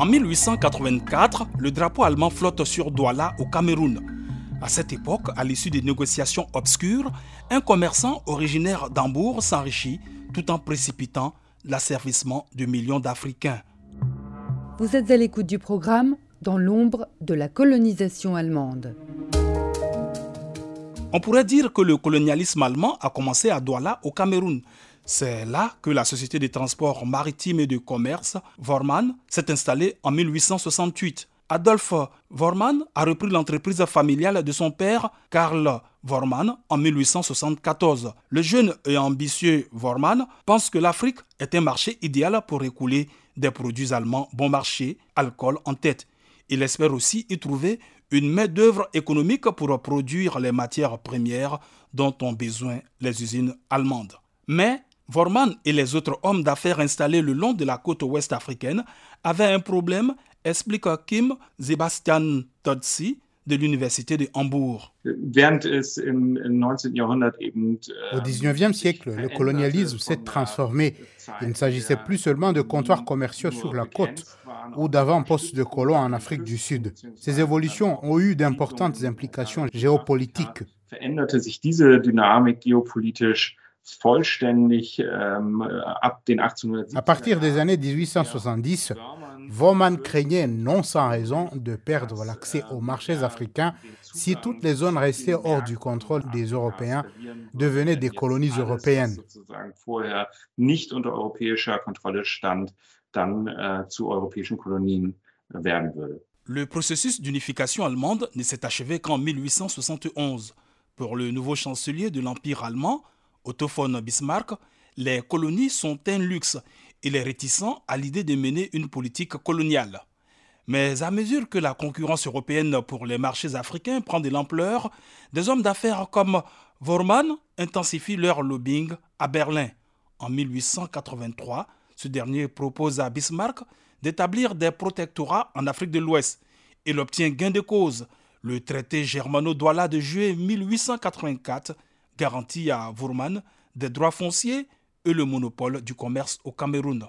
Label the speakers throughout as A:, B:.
A: En 1884, le drapeau allemand flotte sur Douala au Cameroun. À cette époque, à l'issue des négociations obscures, un commerçant originaire d'Hambourg s'enrichit tout en précipitant l'asservissement de millions d'Africains.
B: Vous êtes à l'écoute du programme Dans l'ombre de la colonisation allemande.
A: On pourrait dire que le colonialisme allemand a commencé à Douala au Cameroun. C'est là que la société de transport maritime et de commerce, Vormann, s'est installée en 1868. Adolphe Vormann a repris l'entreprise familiale de son père, Karl Vormann, en 1874. Le jeune et ambitieux Vormann pense que l'Afrique est un marché idéal pour écouler des produits allemands bon marché, alcool en tête. Il espère aussi y trouver une main-d'œuvre économique pour produire les matières premières dont ont besoin les usines allemandes. Mais Vormann et les autres hommes d'affaires installés le long de la côte ouest africaine avaient un problème, explique Kim Sebastian Todsi de l'université de Hambourg.
C: Au
D: XIXe siècle, le colonialisme s'est transformé. Il ne s'agissait plus seulement de comptoirs commerciaux sur la côte ou d'avant-postes de colons en Afrique du Sud. Ces évolutions ont eu d'importantes implications géopolitiques.
C: Ähm,
D: à partir des années 1870, Voman craignait non sans raison de perdre l'accès aux marchés africains si toutes les zones restées hors du contrôle des Européens devenaient des colonies européennes.
A: Le processus d'unification allemande ne s'est achevé qu'en 1871. Pour le nouveau chancelier de l'Empire allemand, Von Bismarck, les colonies sont un luxe. Il est réticent à l'idée de mener une politique coloniale. Mais à mesure que la concurrence européenne pour les marchés africains prend de l'ampleur, des hommes d'affaires comme Vormann intensifient leur lobbying à Berlin. En 1883, ce dernier propose à Bismarck d'établir des protectorats en Afrique de l'Ouest. Il obtient gain de cause. Le traité germano-douala de juillet 1884 garantit à Vourman des droits fonciers et le monopole du commerce au Cameroun.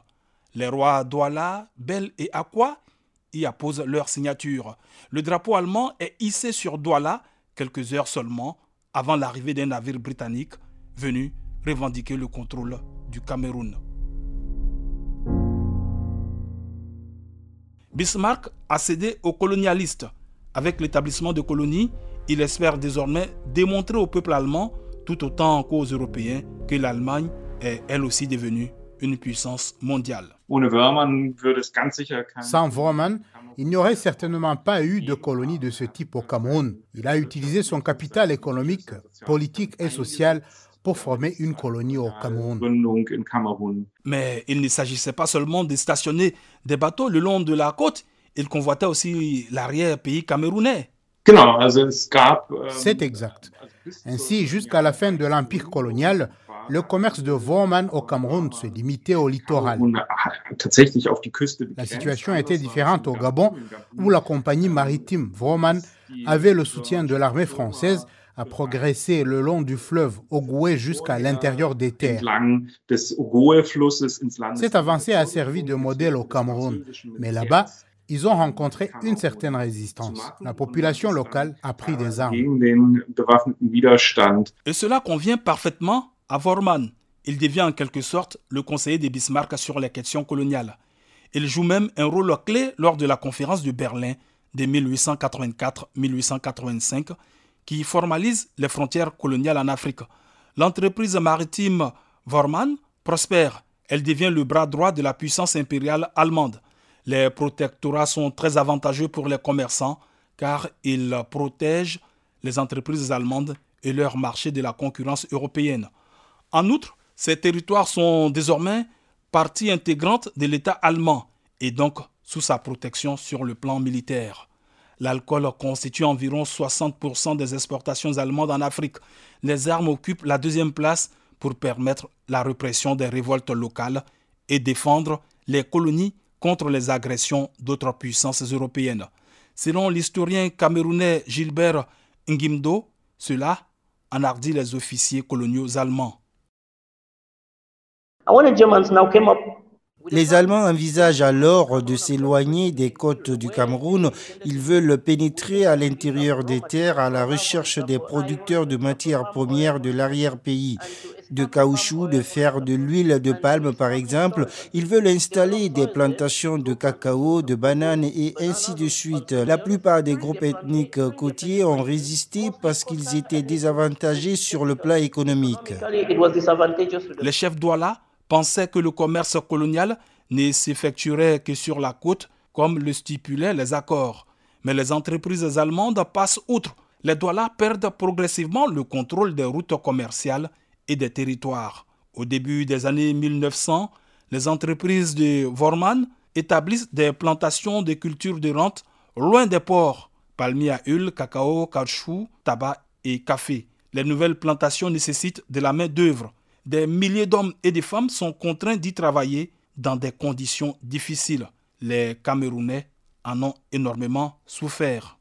A: Les rois Douala, Bel et Aqua y apposent leur signature. Le drapeau allemand est hissé sur Douala quelques heures seulement avant l'arrivée d'un navire britannique venu revendiquer le contrôle du Cameroun. Bismarck a cédé aux colonialistes. Avec l'établissement de colonies, il espère désormais démontrer au peuple allemand tout autant qu'aux Européens que l'Allemagne est elle aussi devenue une puissance mondiale.
D: Sans Vormann, il n'y aurait certainement pas eu de colonie de ce type au Cameroun. Il a utilisé son capital économique, politique et social pour former une colonie au Cameroun.
A: Mais il ne s'agissait pas seulement de stationner des bateaux le long de la côte, il convoitait aussi l'arrière-pays camerounais.
D: C'est exact. Ainsi, jusqu'à la fin de l'Empire colonial, le commerce de Vormann au Cameroun se limitait au littoral. La situation était différente au Gabon, où la compagnie maritime Vormann avait le soutien de l'armée française à progresser le long du fleuve Ogoué jusqu'à l'intérieur des terres. Cette avancée a servi de modèle au Cameroun, mais là-bas, ils ont rencontré une certaine résistance. La population locale a pris des armes.
A: Et cela convient parfaitement à Vormann. Il devient en quelque sorte le conseiller de Bismarck sur les questions coloniales. Il joue même un rôle clé lors de la conférence de Berlin de 1884-1885 qui formalise les frontières coloniales en Afrique. L'entreprise maritime Vormann prospère. Elle devient le bras droit de la puissance impériale allemande. Les protectorats sont très avantageux pour les commerçants car ils protègent les entreprises allemandes et leur marché de la concurrence européenne. En outre, ces territoires sont désormais partie intégrante de l'État allemand et donc sous sa protection sur le plan militaire. L'alcool constitue environ 60% des exportations allemandes en Afrique. Les armes occupent la deuxième place pour permettre la répression des révoltes locales et défendre les colonies contre les agressions d'autres puissances européennes. Selon l'historien camerounais Gilbert Ngimdo, cela enhardit les officiers coloniaux allemands.
C: Les Allemands envisagent alors de s'éloigner des côtes du Cameroun. Ils veulent pénétrer à l'intérieur des terres à la recherche des producteurs de matières premières de l'arrière-pays de caoutchouc, de fer, de l'huile de palme par exemple. Ils veulent installer des plantations de cacao, de bananes et ainsi de suite. La plupart des groupes ethniques côtiers ont résisté parce qu'ils étaient désavantagés sur le plan économique.
A: Les chefs Douala pensaient que le commerce colonial ne s'effectuerait que sur la côte, comme le stipulaient les accords. Mais les entreprises allemandes passent outre. Les Douala perdent progressivement le contrôle des routes commerciales et des territoires. Au début des années 1900, les entreprises de Vorman établissent des plantations de cultures de rente loin des ports, palmiers à huile, cacao, caoutchouc, tabac et café. Les nouvelles plantations nécessitent de la main-d'œuvre. Des milliers d'hommes et de femmes sont contraints d'y travailler dans des conditions difficiles. Les Camerounais en ont énormément souffert.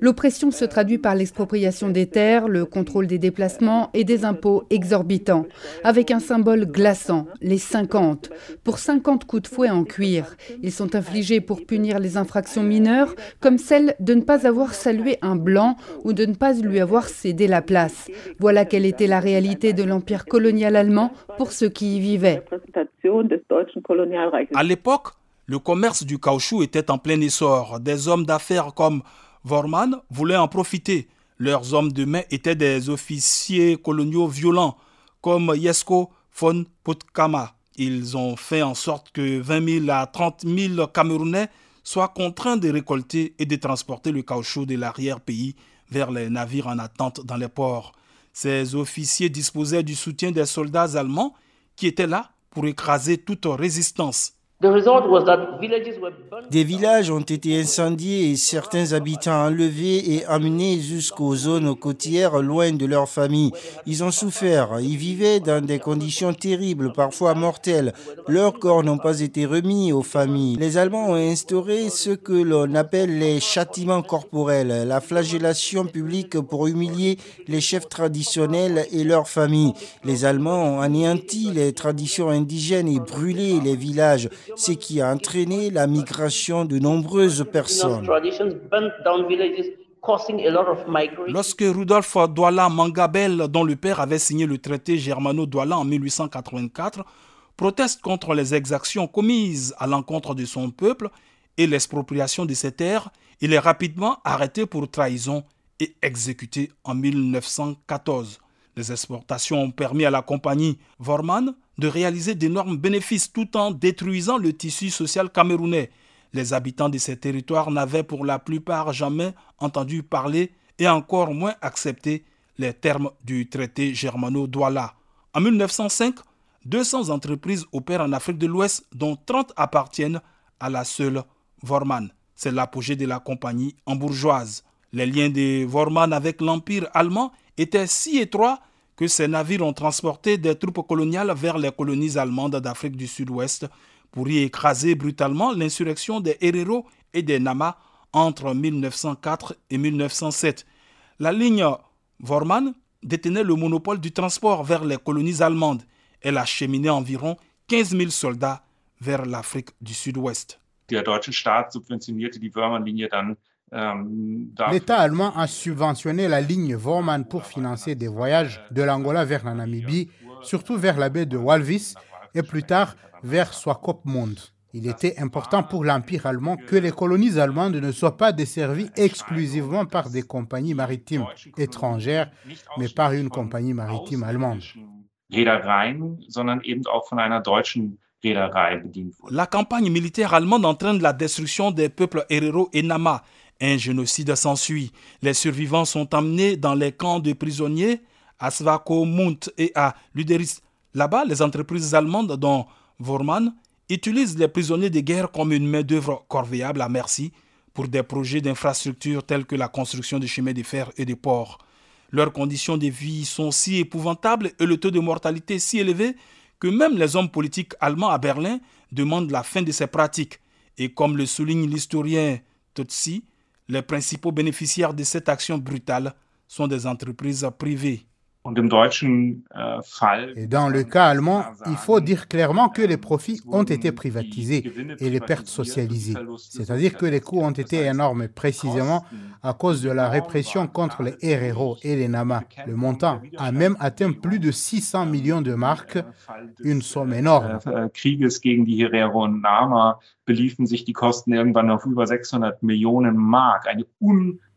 B: L'oppression se traduit par l'expropriation des terres, le contrôle des déplacements et des impôts exorbitants, avec un symbole glaçant, les 50. Pour 50 coups de fouet en cuir, ils sont infligés pour punir les infractions mineures, comme celle de ne pas avoir salué un blanc ou de ne pas lui avoir cédé la place. Voilà quelle était la réalité de l'empire colonial allemand pour ceux qui y vivaient.
A: À l'époque, le commerce du caoutchouc était en plein essor. Des hommes d'affaires comme Vorman voulaient en profiter. Leurs hommes de main étaient des officiers coloniaux violents, comme Yesko von Putkama. Ils ont fait en sorte que 20 000 à 30 000 Camerounais soient contraints de récolter et de transporter le caoutchouc de l'arrière-pays vers les navires en attente dans les ports. Ces officiers disposaient du soutien des soldats allemands qui étaient là pour écraser toute résistance.
C: Des villages ont été incendiés et certains habitants enlevés et amenés jusqu'aux zones côtières loin de leur famille. Ils ont souffert, ils vivaient dans des conditions terribles, parfois mortelles. Leurs corps n'ont pas été remis aux familles. Les Allemands ont instauré ce que l'on appelle les châtiments corporels, la flagellation publique pour humilier les chefs traditionnels et leurs familles. Les Allemands ont anéanti les traditions indigènes et brûlé les villages ce qui a entraîné la migration de nombreuses personnes.
A: Lorsque Rudolf Douala Mangabel, dont le père avait signé le traité germano-douala en 1884, proteste contre les exactions commises à l'encontre de son peuple et l'expropriation de ses terres, il est rapidement arrêté pour trahison et exécuté en 1914. Les exportations ont permis à la compagnie Vorman de réaliser d'énormes bénéfices tout en détruisant le tissu social camerounais. Les habitants de ces territoires n'avaient pour la plupart jamais entendu parler et encore moins accepté les termes du traité germano-douala. En 1905, 200 entreprises opèrent en Afrique de l'Ouest, dont 30 appartiennent à la seule Vorman. C'est l'apogée de la compagnie bourgeoise. Les liens de Vorman avec l'Empire allemand étaient si étroits que ces navires ont transporté des troupes coloniales vers les colonies allemandes d'Afrique du Sud-Ouest pour y écraser brutalement l'insurrection des Herero et des Nama entre 1904 et 1907. La ligne Vorman détenait le monopole du transport vers les colonies allemandes. Elle a cheminé environ 15 000 soldats vers l'Afrique du Sud-Ouest.
D: Ähm, L'État allemand a subventionné la ligne Vorman pour financer des voyages de l'Angola vers la Namibie, surtout vers la baie de Walvis et plus tard vers Swakopmund. Il était important pour l'Empire allemand que les colonies allemandes ne soient pas desservies exclusivement par des compagnies maritimes étrangères, mais par une compagnie maritime allemande.
A: La campagne militaire allemande entraîne la destruction des peuples Herero et Nama un génocide s'ensuit. Les survivants sont emmenés dans les camps de prisonniers à Svako et à Luderis. Là-bas, les entreprises allemandes, dont Vormann, utilisent les prisonniers de guerre comme une main-d'œuvre corvéable à merci pour des projets d'infrastructures tels que la construction de chemins de fer et de ports. Leurs conditions de vie sont si épouvantables et le taux de mortalité si élevé que même les hommes politiques allemands à Berlin demandent la fin de ces pratiques. Et comme le souligne l'historien Tutsi, les principaux bénéficiaires de cette action brutale sont des entreprises privées.
D: Äh, et dans le cas allemand, il faut dire clairement que les profits ont été privatisés et les pertes socialisées. C'est-à-dire que les coûts ont été énormes précisément à cause de la répression contre les RRO et les NAMA. Le montant a même atteint plus de 600 millions de marques, une somme énorme.
E: Krieges gegen die Herero und Nama beliefen sich die Kosten irgendwann auf über 600 Millionen Mark. Eine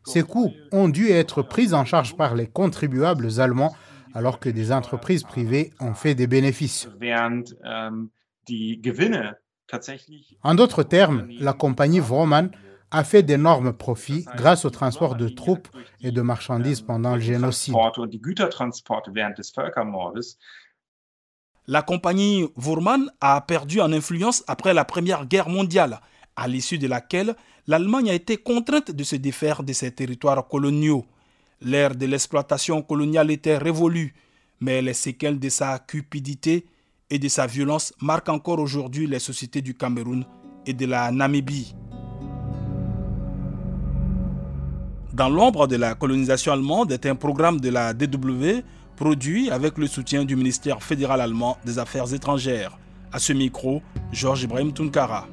D: ces coûts ont dû être pris en charge par les contribuables allemands alors que des entreprises privées ont fait des bénéfices. En d'autres termes, la compagnie Vroman a fait d'énormes profits grâce au transport de troupes et de marchandises pendant le génocide.
A: La compagnie Wurman a perdu en influence après la Première Guerre mondiale, à l'issue de laquelle l'Allemagne a été contrainte de se défaire de ses territoires coloniaux. L'ère de l'exploitation coloniale était révolue, mais les séquelles de sa cupidité et de sa violence marquent encore aujourd'hui les sociétés du Cameroun et de la Namibie. Dans l'ombre de la colonisation allemande est un programme de la DW produit avec le soutien du ministère fédéral allemand des Affaires étrangères. À ce micro, Georges Ibrahim Tunkara.